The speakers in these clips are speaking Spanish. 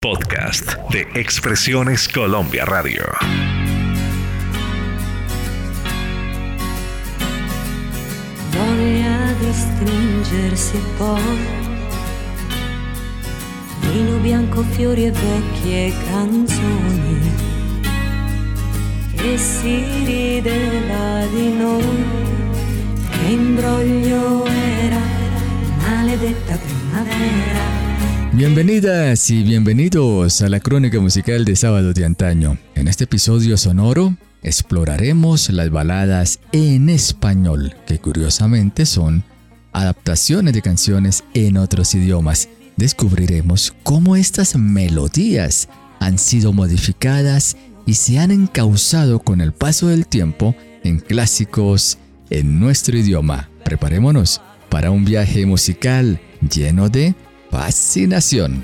Podcast de Expresiones Colombia Radio. Voglia di stringersi poi Vino bianco, fiori e vecchie canzoni. E si rideva di noi. Che imbroglio era maledetta primavera Bienvenidas y bienvenidos a la crónica musical de sábado de antaño. En este episodio sonoro exploraremos las baladas en español, que curiosamente son adaptaciones de canciones en otros idiomas. Descubriremos cómo estas melodías han sido modificadas y se han encauzado con el paso del tiempo en clásicos en nuestro idioma. Preparémonos para un viaje musical lleno de fascinación.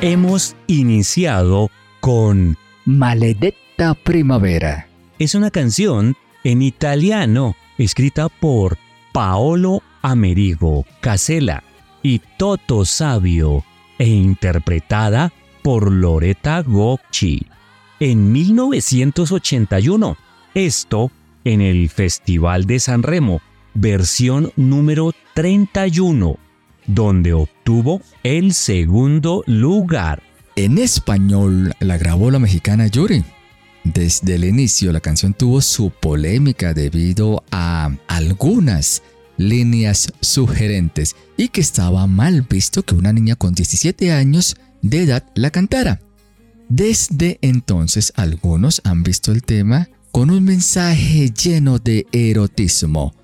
Hemos iniciado con Maledetta Primavera. Es una canción en italiano escrita por Paolo Amerigo Casella y Toto Sabio e interpretada por Loretta Gocci en 1981. Esto en el Festival de San Remo, versión número 31, donde obtuvo el segundo lugar. En español la grabó la mexicana Yuri. Desde el inicio la canción tuvo su polémica debido a algunas líneas sugerentes y que estaba mal visto que una niña con 17 años de edad la cantara. Desde entonces algunos han visto el tema con un mensaje lleno de erotismo.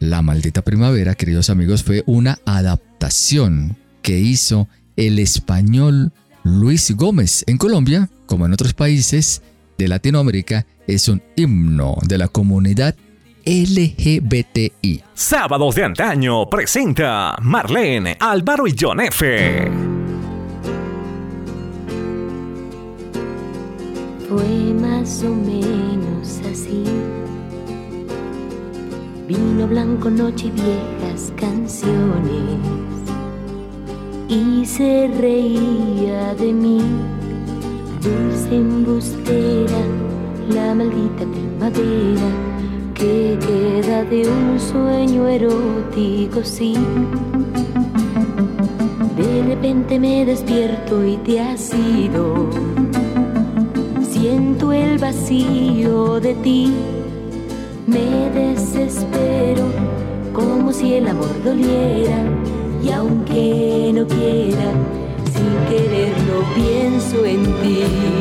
La maldita primavera, queridos amigos, fue una adaptación que hizo el español Luis Gómez. En Colombia, como en otros países de Latinoamérica, es un himno de la comunidad LGBTI. Sábados de antaño presenta Marlene, Álvaro y John F. Fue más o menos así. Vino blanco, noche y viejas canciones. Y se reía de mí, dulce embustera, la maldita primavera que queda de un sueño erótico, sí. De repente me despierto y te has ido siento el vacío de ti, me desespero como si el amor doliera y aunque no quiera, sin quererlo pienso en ti.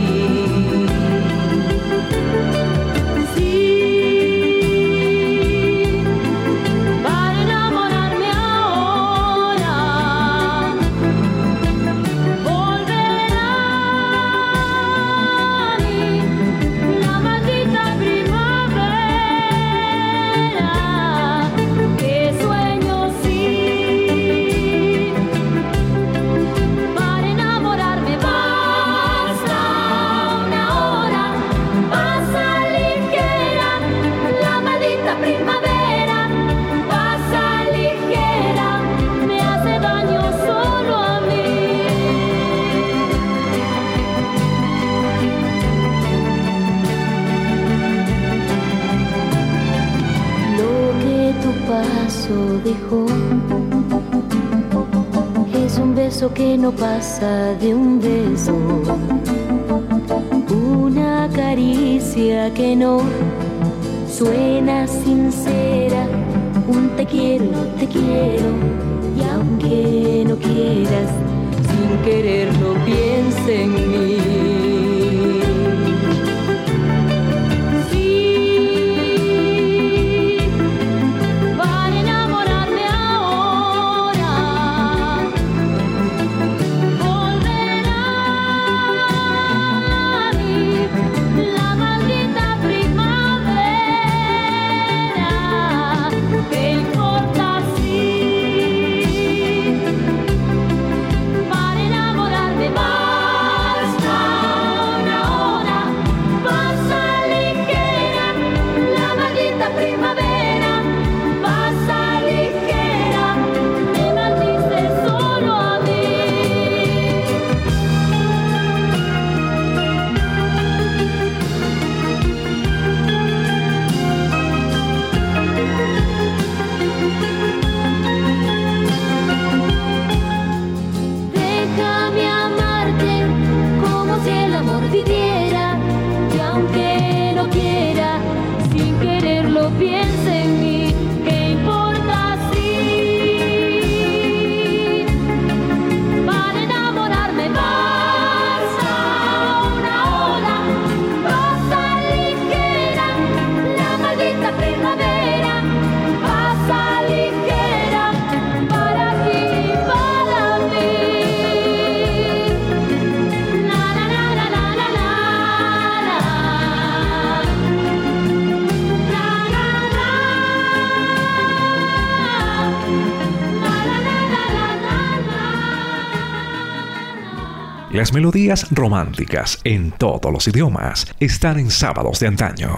Las melodías románticas en todos los idiomas están en sábados de antaño.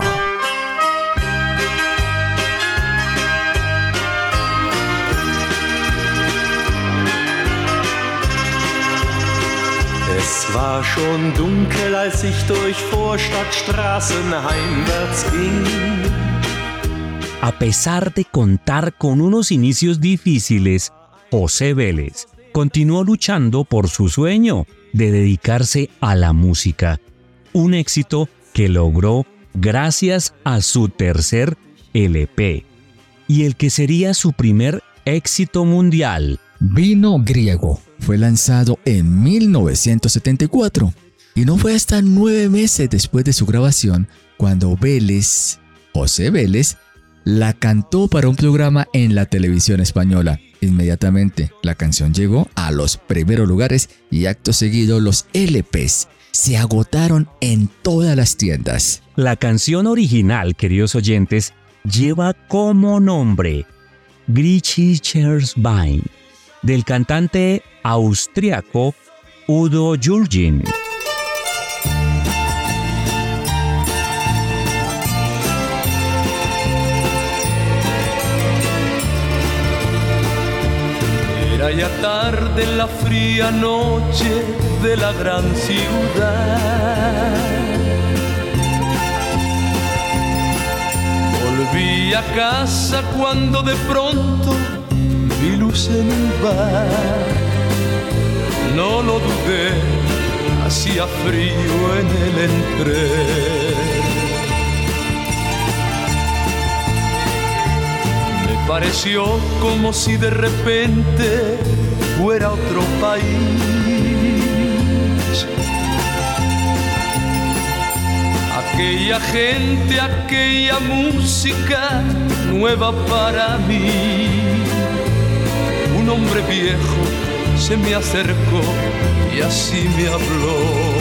Es war schon dunkel, als ich durch Vorstadtstraßen heimwärts ging. A pesar de contar con unos inicios difíciles, José Vélez continuó luchando por su sueño de dedicarse a la música, un éxito que logró gracias a su tercer LP y el que sería su primer éxito mundial. Vino griego fue lanzado en 1974 y no fue hasta nueve meses después de su grabación cuando Vélez, José Vélez, la cantó para un programa en la televisión española. Inmediatamente la canción llegó a los primeros lugares y acto seguido los LPs se agotaron en todas las tiendas. La canción original, queridos oyentes, lleva como nombre Griechisches Bein, del cantante austriaco Udo Jürgen. Era ya tarde en la fría noche de la gran ciudad. Volví a casa cuando de pronto vi luz en un bar. No lo dudé, hacía frío en el entreno. Pareció como si de repente fuera otro país. Aquella gente, aquella música nueva para mí. Un hombre viejo se me acercó y así me habló.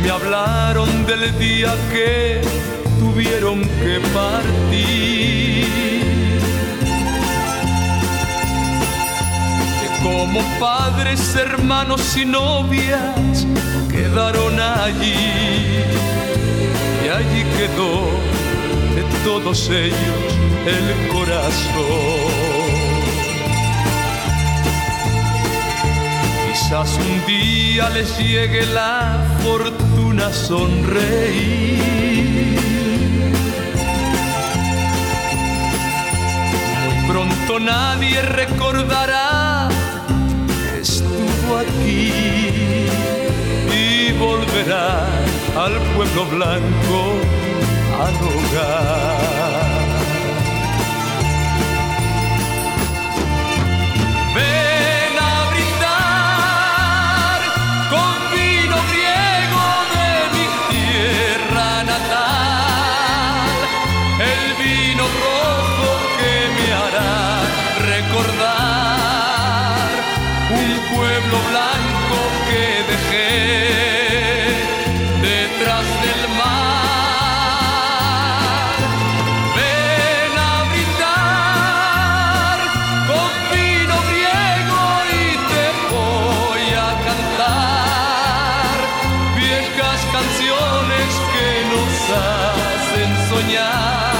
Me hablaron del día que tuvieron que partir. Que como padres, hermanos y novias quedaron allí. Y allí quedó de todos ellos el corazón. Quizás un día les llegue la fortuna sonreír. Muy pronto nadie recordará que estuvo aquí y volverá al pueblo blanco al hogar. さ戦争にゃ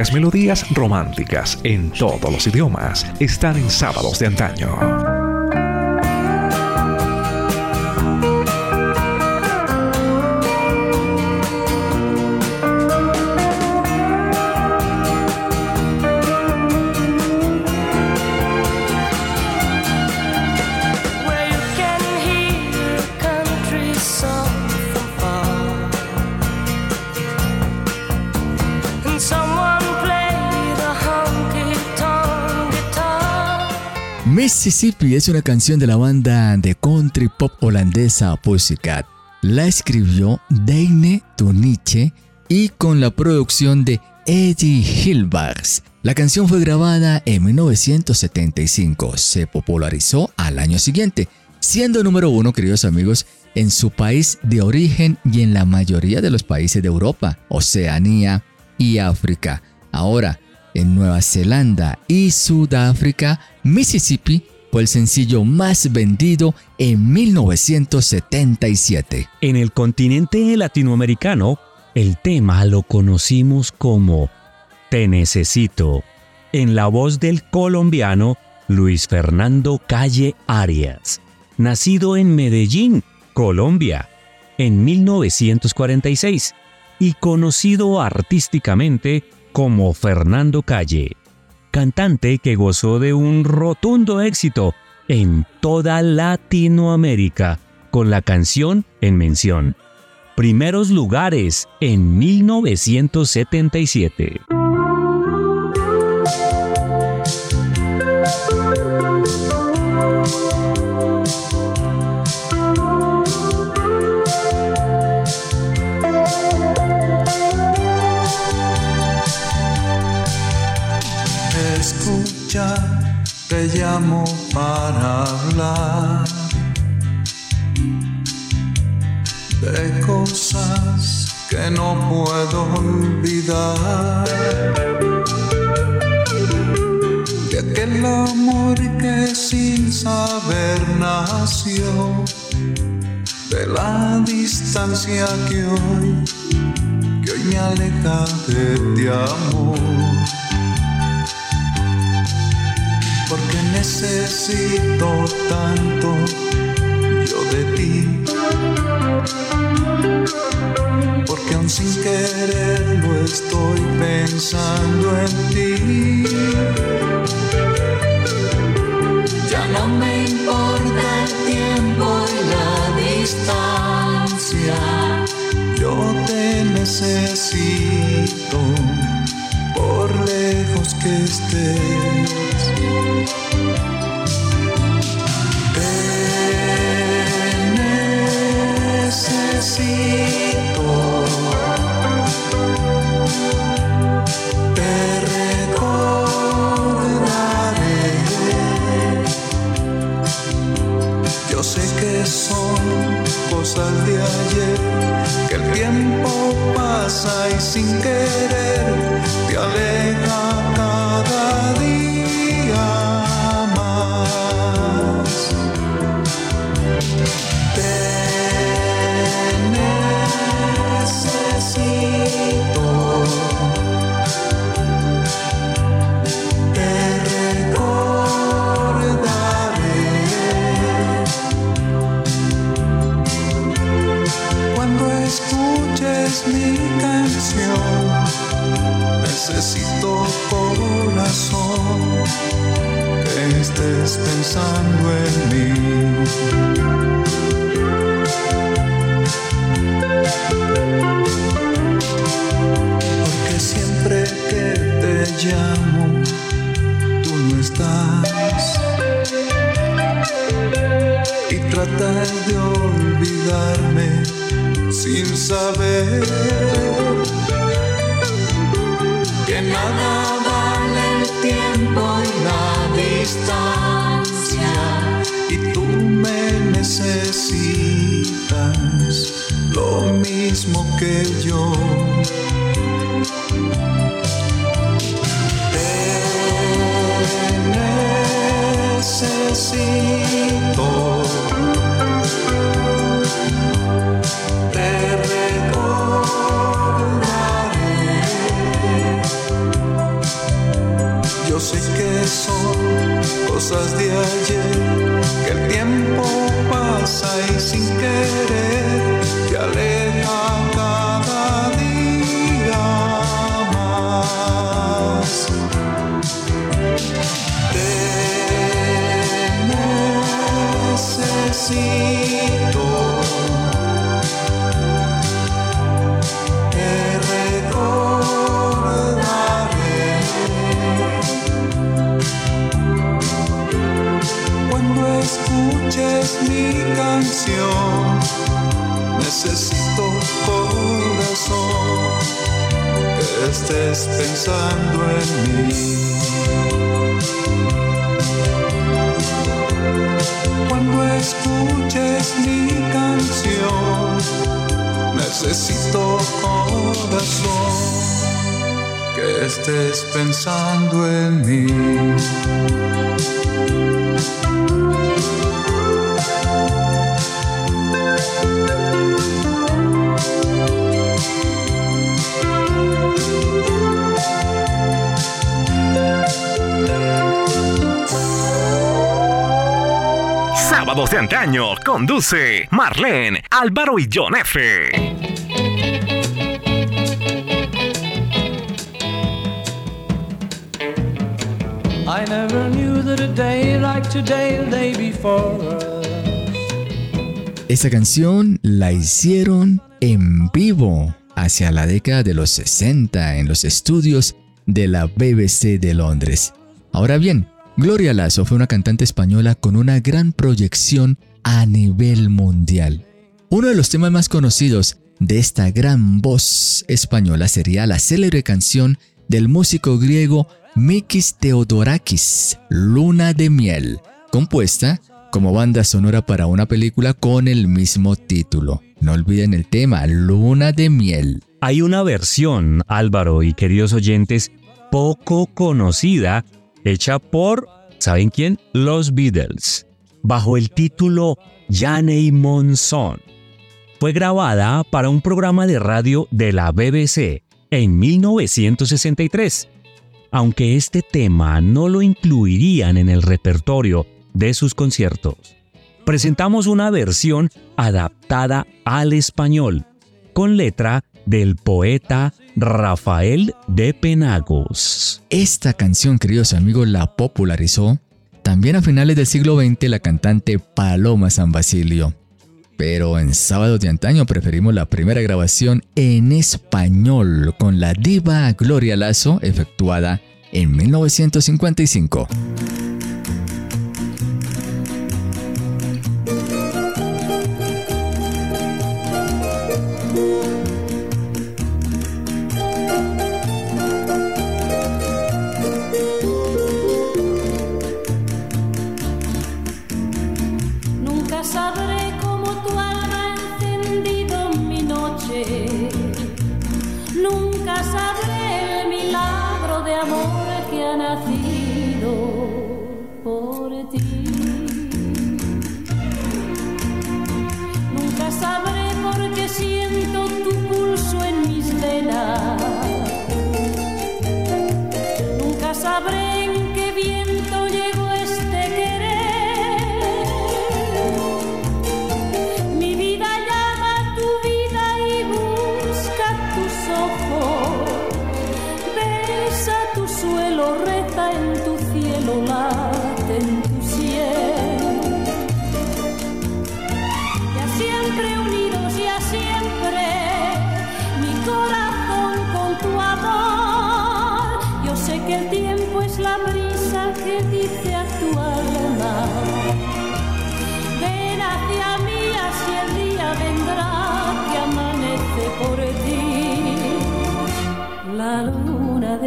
Las melodías románticas en todos los idiomas están en sábados de antaño. Mississippi es una canción de la banda de country pop holandesa Pussycat. La escribió Deine Tuniche y con la producción de Eddie Hilbars. La canción fue grabada en 1975. Se popularizó al año siguiente, siendo número uno, queridos amigos, en su país de origen y en la mayoría de los países de Europa, Oceanía y África. Ahora, en Nueva Zelanda y Sudáfrica, Mississippi fue el sencillo más vendido en 1977. En el continente latinoamericano, el tema lo conocimos como Te Necesito, en la voz del colombiano Luis Fernando Calle Arias, nacido en Medellín, Colombia, en 1946 y conocido artísticamente como Fernando Calle, cantante que gozó de un rotundo éxito en toda Latinoamérica con la canción en mención. Primeros lugares en 1977. Llamo para hablar de cosas que no puedo olvidar. De aquel amor que sin saber nació, de la distancia que hoy, que hoy me aleja de ti amor. Necesito tanto yo de ti. Porque aún sin quererlo estoy pensando en ti. Ya no me importa el tiempo y la distancia. Yo te necesito por lejos que estés. Necesito. Te recordaré. Yo sé que son cosas de es mi canción. Necesito corazón que estés pensando en mí. Porque siempre que te llamo, tú no estás. Y tratar de olvidarme sin saber que nada vale el tiempo y la distancia y tú me necesitas lo mismo que yo. Cosas de ayer, que el tiempo pasa y sin estés pensando en mí. Sábados de antaño conduce Marlene, Álvaro y John F. Esta canción la hicieron en vivo hacia la década de los 60 en los estudios de la BBC de Londres. Ahora bien, Gloria Lasso fue una cantante española con una gran proyección a nivel mundial. Uno de los temas más conocidos de esta gran voz española sería la célebre canción del músico griego Mikis Theodorakis, Luna de Miel, compuesta como banda sonora para una película con el mismo título. No olviden el tema, Luna de Miel. Hay una versión, Álvaro y queridos oyentes, poco conocida, hecha por, ¿saben quién? Los Beatles, bajo el título Janey Monson. Fue grabada para un programa de radio de la BBC en 1963. Aunque este tema no lo incluirían en el repertorio de sus conciertos. Presentamos una versión adaptada al español, con letra del poeta Rafael de Penagos. Esta canción, queridos amigos, la popularizó también a finales del siglo XX la cantante Paloma San Basilio. Pero en sábados de antaño preferimos la primera grabación en español con la diva Gloria Lazo efectuada en 1955. Sabré por qué siento tu pulso en mis venas. Nunca sabré en qué viento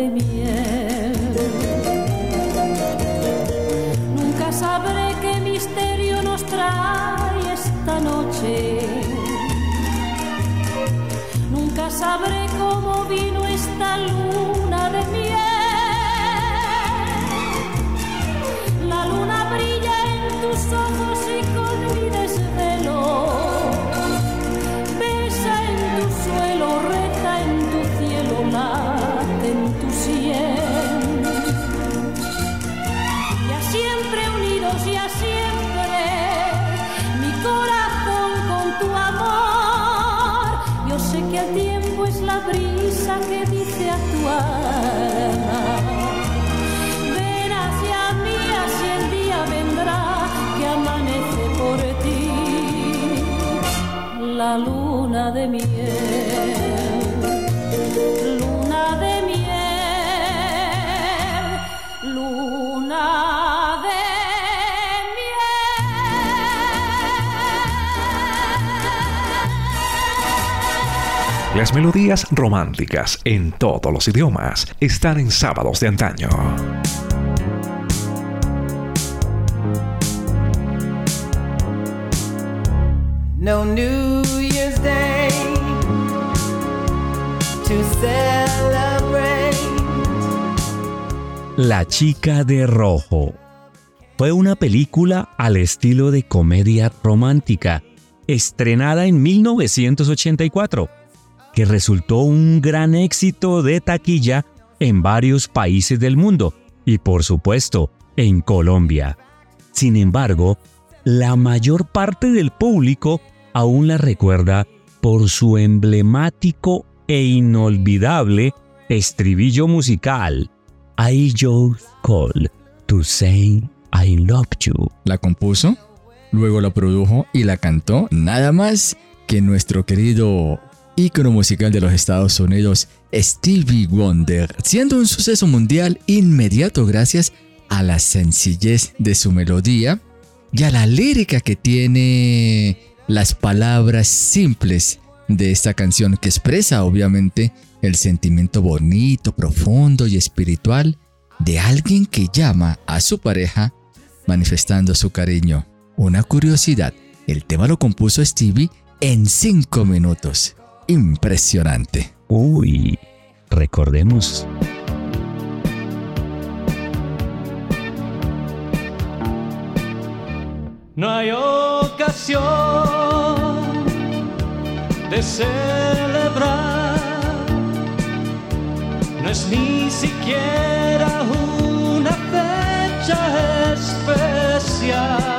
miel. Nunca sabré qué misterio nos trae esta noche. Nunca sabré cómo vino que dice a. Ven hacia mí, así el día vendrá que amanece por ti. La luna de miel, Las melodías románticas en todos los idiomas están en sábados de antaño. No New Year's Day to celebrate. La chica de rojo. Fue una película al estilo de comedia romántica, estrenada en 1984, que resultó un gran éxito de taquilla en varios países del mundo y por supuesto en Colombia. Sin embargo, la mayor parte del público aún la recuerda por su emblemático e inolvidable estribillo musical I just call to say I love you. La compuso, luego la produjo y la cantó nada más que nuestro querido ícono musical de los Estados Unidos, Stevie Wonder, siendo un suceso mundial inmediato gracias a la sencillez de su melodía y a la lírica que tiene las palabras simples de esta canción que expresa obviamente el sentimiento bonito, profundo y espiritual de alguien que llama a su pareja manifestando su cariño. Una curiosidad, el tema lo compuso Stevie en 5 minutos. Impresionante. Uy, recordemos. No hay ocasión de celebrar, no es ni siquiera una fecha especial.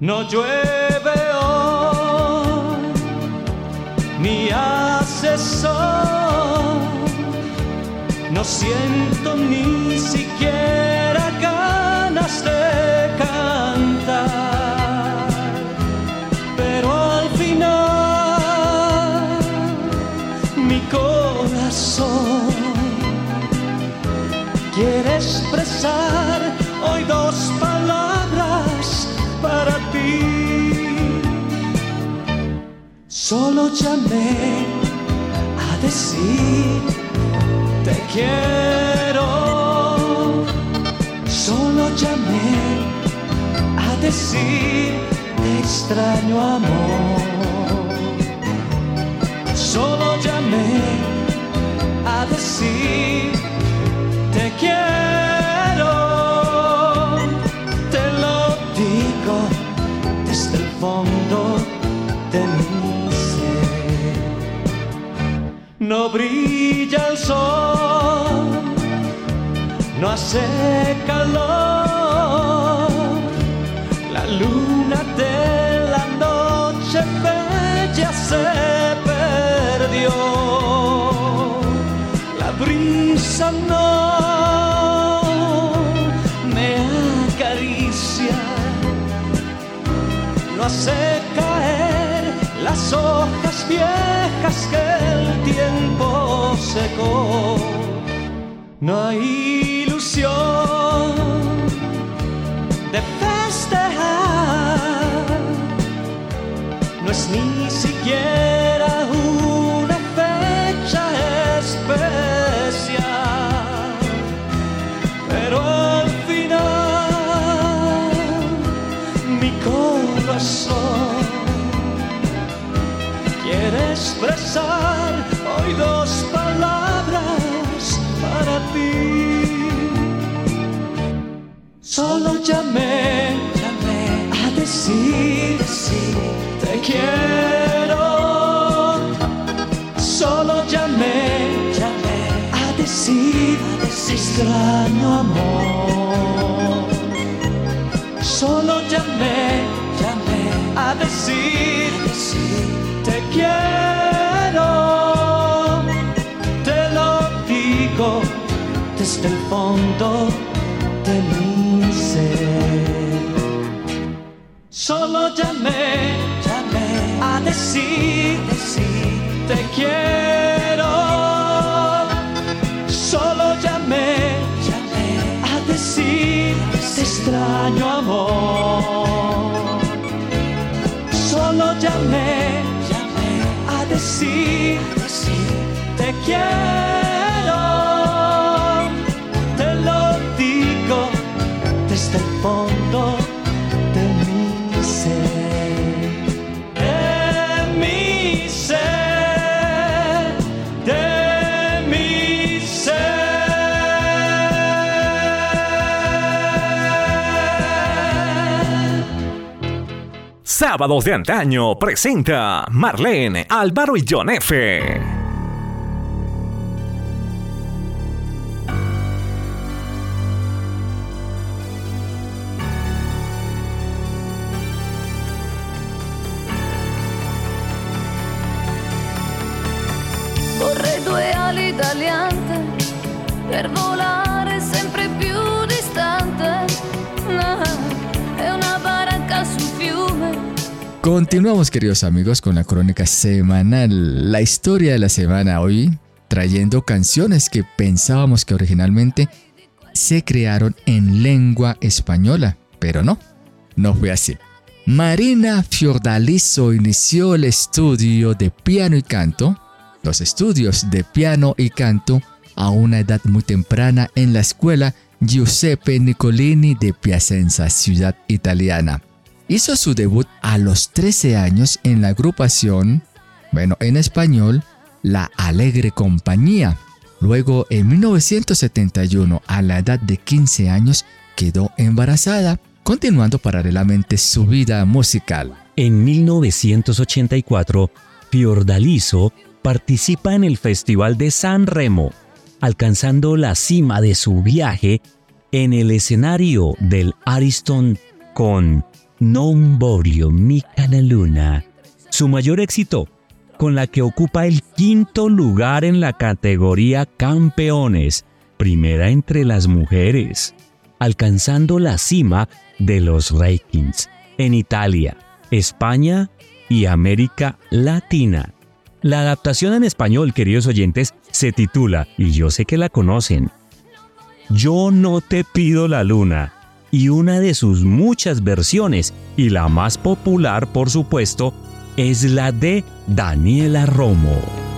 No llueve hoy, ni hace. No siento ni siquiera ganas de cantar. Pero al final, mi corazón quiere expresar hoy dos palabras para. Solo llamé a decir te quiero. Solo llamé a decir te extraño amor. Solo llamé a decir te quiero. No brilla el sol, no hace calor. La luna de la noche bella se perdió. La brisa no me acaricia, no hace caer las hojas viejas que el tiempo secó. No hay ilusión de festejar, no es ni siquiera extraño amor. Solo llamé, llamé a decir, te quiero. Te lo digo desde el fondo de mi ser. Solo llamé, llamé a decir, te quiero. Extraño amor. Solo llamé, llamé a decir, te quiero. Sábados de antaño presenta Marlene, Álvaro y John F. Continuamos queridos amigos con la crónica semanal, la historia de la semana hoy, trayendo canciones que pensábamos que originalmente se crearon en lengua española, pero no, no fue así. Marina Fiordaliso inició el estudio de piano y canto, los estudios de piano y canto a una edad muy temprana en la escuela Giuseppe Nicolini de Piacenza, ciudad italiana. Hizo su debut a los 13 años en la agrupación, bueno, en español, La Alegre Compañía. Luego, en 1971, a la edad de 15 años, quedó embarazada, continuando paralelamente su vida musical. En 1984, Fiordaliso participa en el Festival de San Remo, alcanzando la cima de su viaje en el escenario del Ariston con Non voglio mica la luna, su mayor éxito, con la que ocupa el quinto lugar en la categoría Campeones, primera entre las mujeres, alcanzando la cima de los rankings en Italia, España y América Latina. La adaptación en español, queridos oyentes, se titula, y yo sé que la conocen, Yo no te pido la luna, y una de sus muchas versiones, y la más popular, por supuesto, es la de Daniela Romo.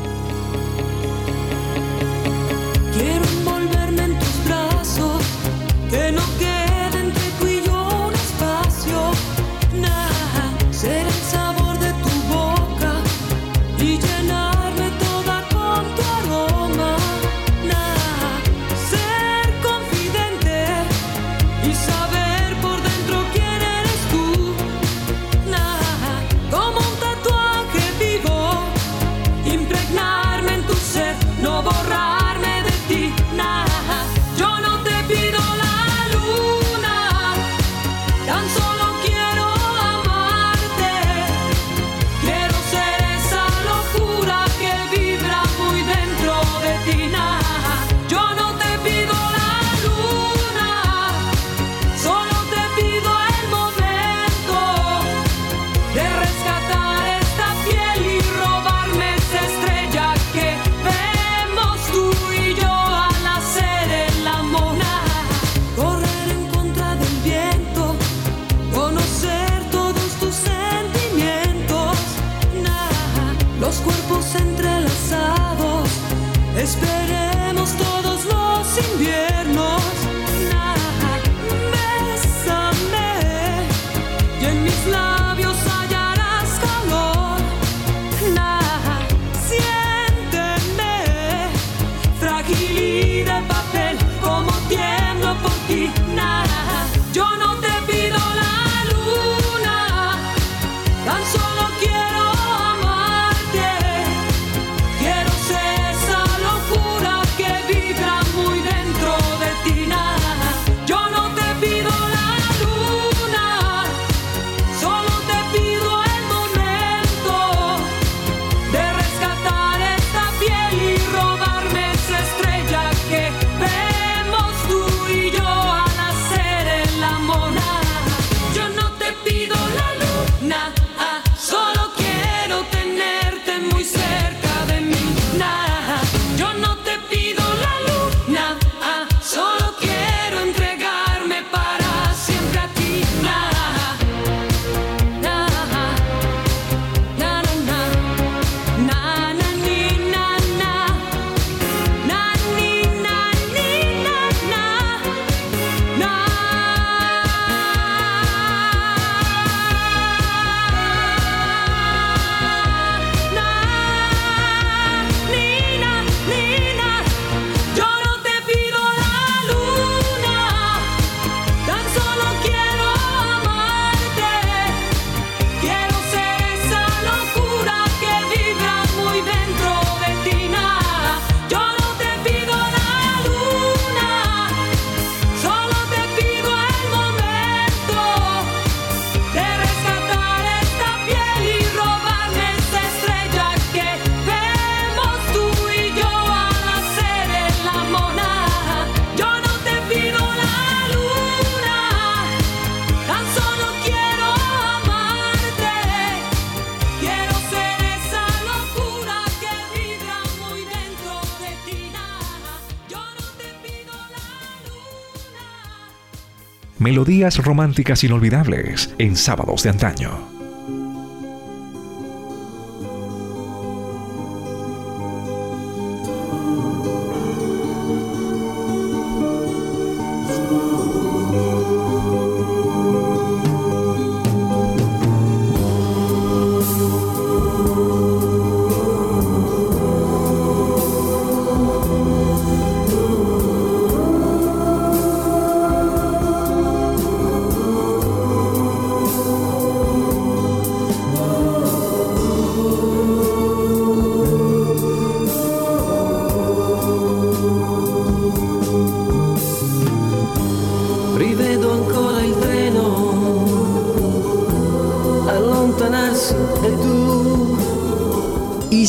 Románticas inolvidables en sábados de antaño.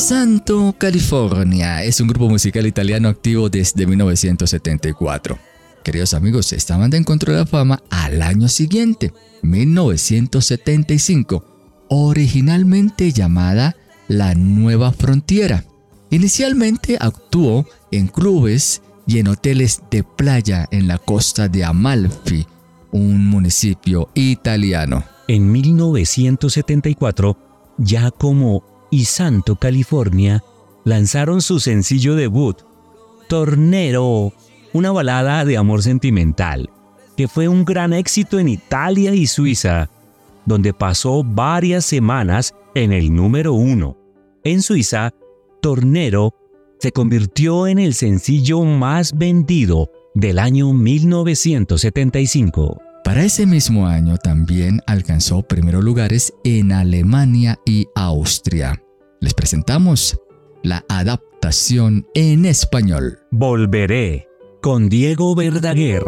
Santo California es un grupo musical italiano activo desde 1974. Queridos amigos, esta banda encontró la fama al año siguiente, 1975, originalmente llamada La Nueva Frontiera. Inicialmente actuó en clubes y en hoteles de playa en la costa de Amalfi, un municipio italiano. En 1974, ya como y Santo California, lanzaron su sencillo debut, Tornero, una balada de amor sentimental, que fue un gran éxito en Italia y Suiza, donde pasó varias semanas en el número uno. En Suiza, Tornero se convirtió en el sencillo más vendido del año 1975. Para ese mismo año también alcanzó primeros lugares en Alemania y Austria. Les presentamos la adaptación en español. Volveré con Diego Verdaguer.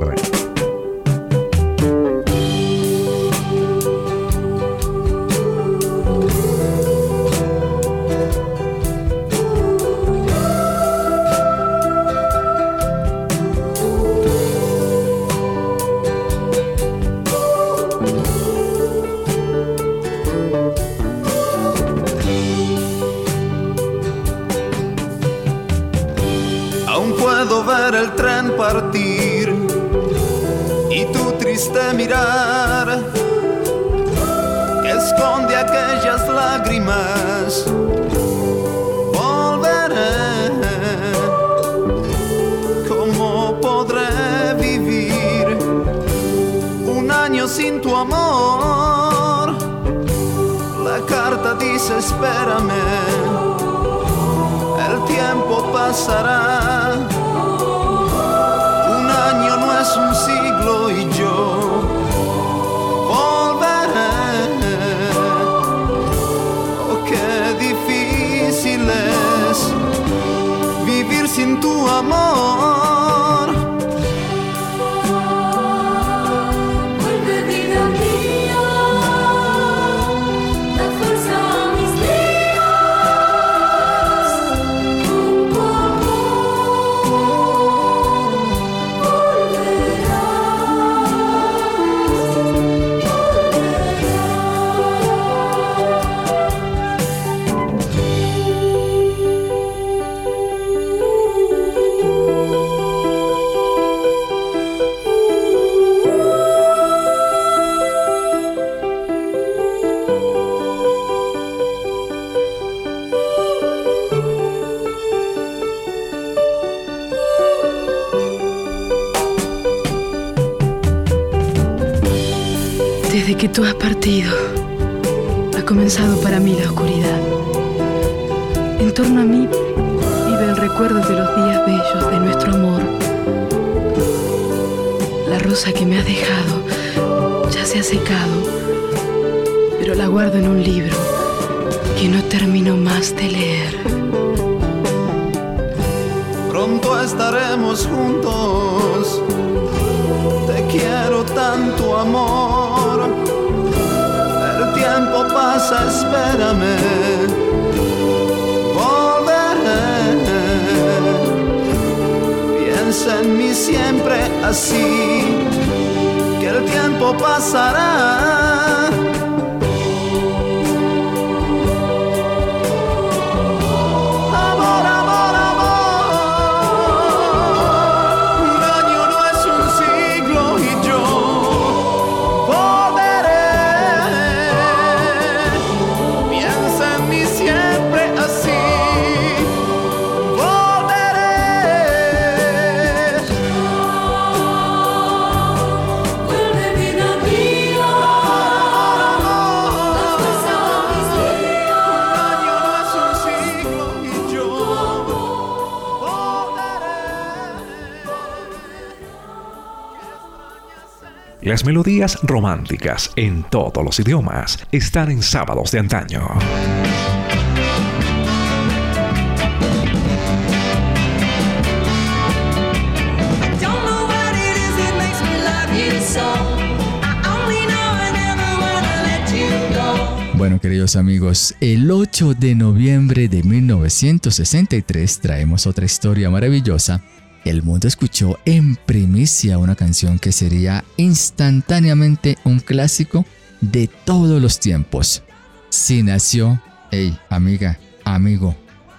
El tiempo Las melodías románticas en todos los idiomas están en sábados de antaño. Bueno, queridos amigos, el 8 de noviembre de 1963 traemos otra historia maravillosa. El mundo escuchó en primicia una canción que sería instantáneamente un clásico de todos los tiempos. Si nació, hey, amiga, amigo,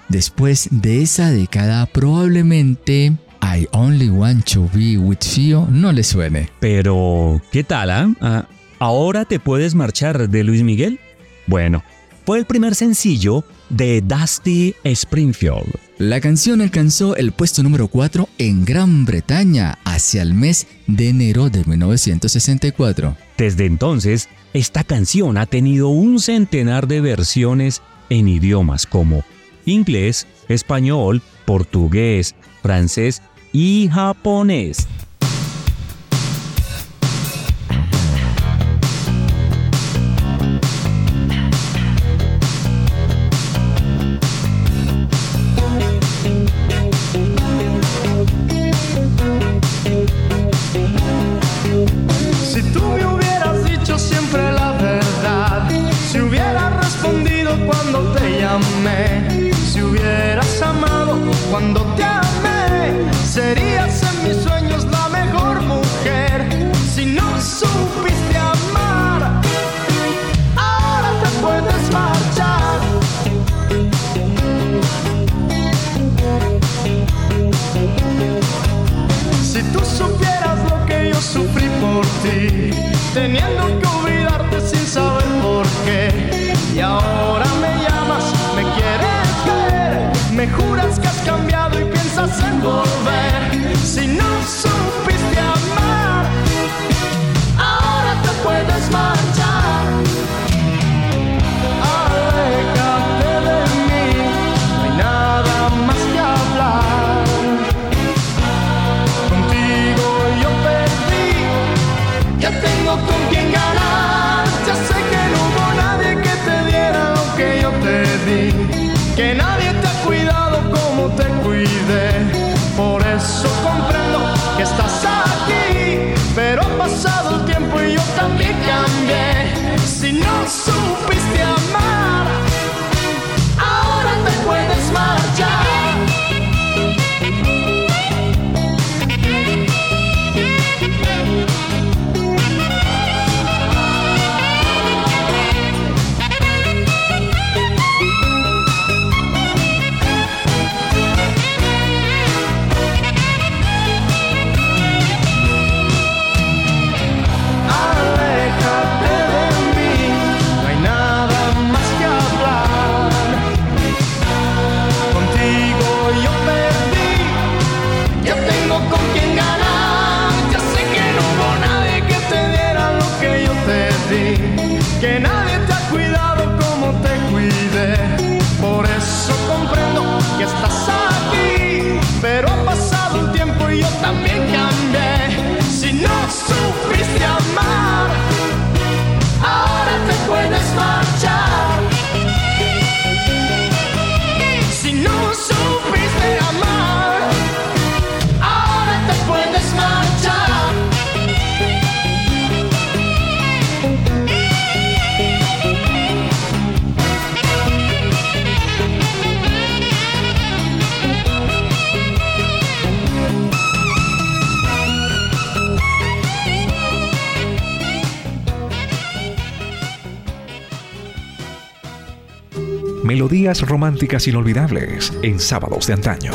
después de esa década probablemente I Only Want to Be With You no le suene. Pero, ¿qué tal? Ah, ¿Ahora te puedes marchar de Luis Miguel? Bueno, fue el primer sencillo de Dusty Springfield. La canción alcanzó el puesto número 4 en Gran Bretaña hacia el mes de enero de 1964. Desde entonces, esta canción ha tenido un centenar de versiones en idiomas como inglés, español, portugués, francés y japonés. El tiempo y yo también cambié. Si no supiste amar, Melodías románticas inolvidables en sábados de antaño.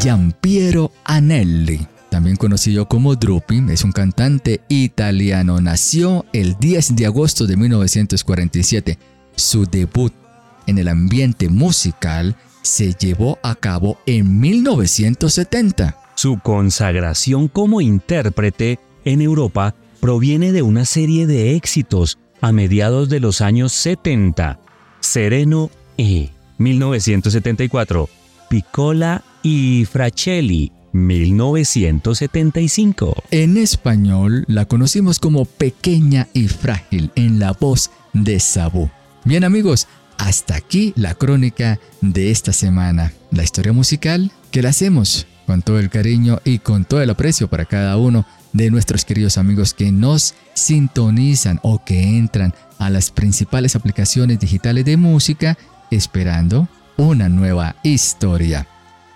Giampiero Anelli, también conocido como Drupi, es un cantante italiano. Nació el 10 de agosto de 1947. Su debut en el ambiente musical se llevó a cabo en 1970. Su consagración como intérprete en Europa proviene de una serie de éxitos a mediados de los años 70. Sereno E, 1974. Piccola y Fracelli, 1975. En español la conocimos como Pequeña y Frágil en la voz de Sabu. Bien amigos, hasta aquí la crónica de esta semana. La historia musical que la hacemos con todo el cariño y con todo el aprecio para cada uno de nuestros queridos amigos que nos sintonizan o que entran a las principales aplicaciones digitales de música esperando una nueva historia.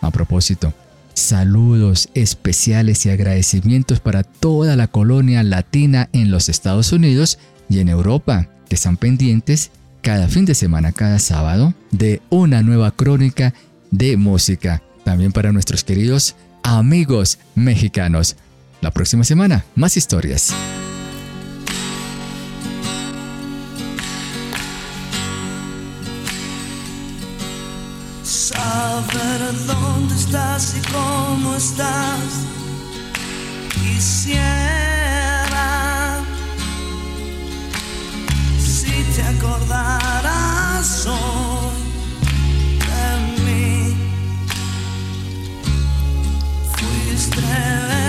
A propósito, saludos especiales y agradecimientos para toda la colonia latina en los Estados Unidos y en Europa, que están pendientes cada fin de semana, cada sábado, de una nueva crónica de música. También para nuestros queridos amigos mexicanos. La próxima semana, más historias. Dónde estás y cómo estás. Te acordaras hoy de mí. Fuiste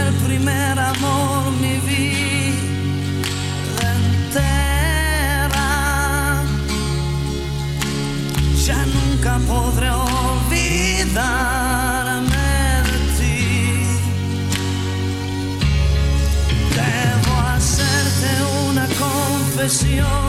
el primer amor, mi vida entera. Ya nunca podré olvidarme. Debo hacerte una confesión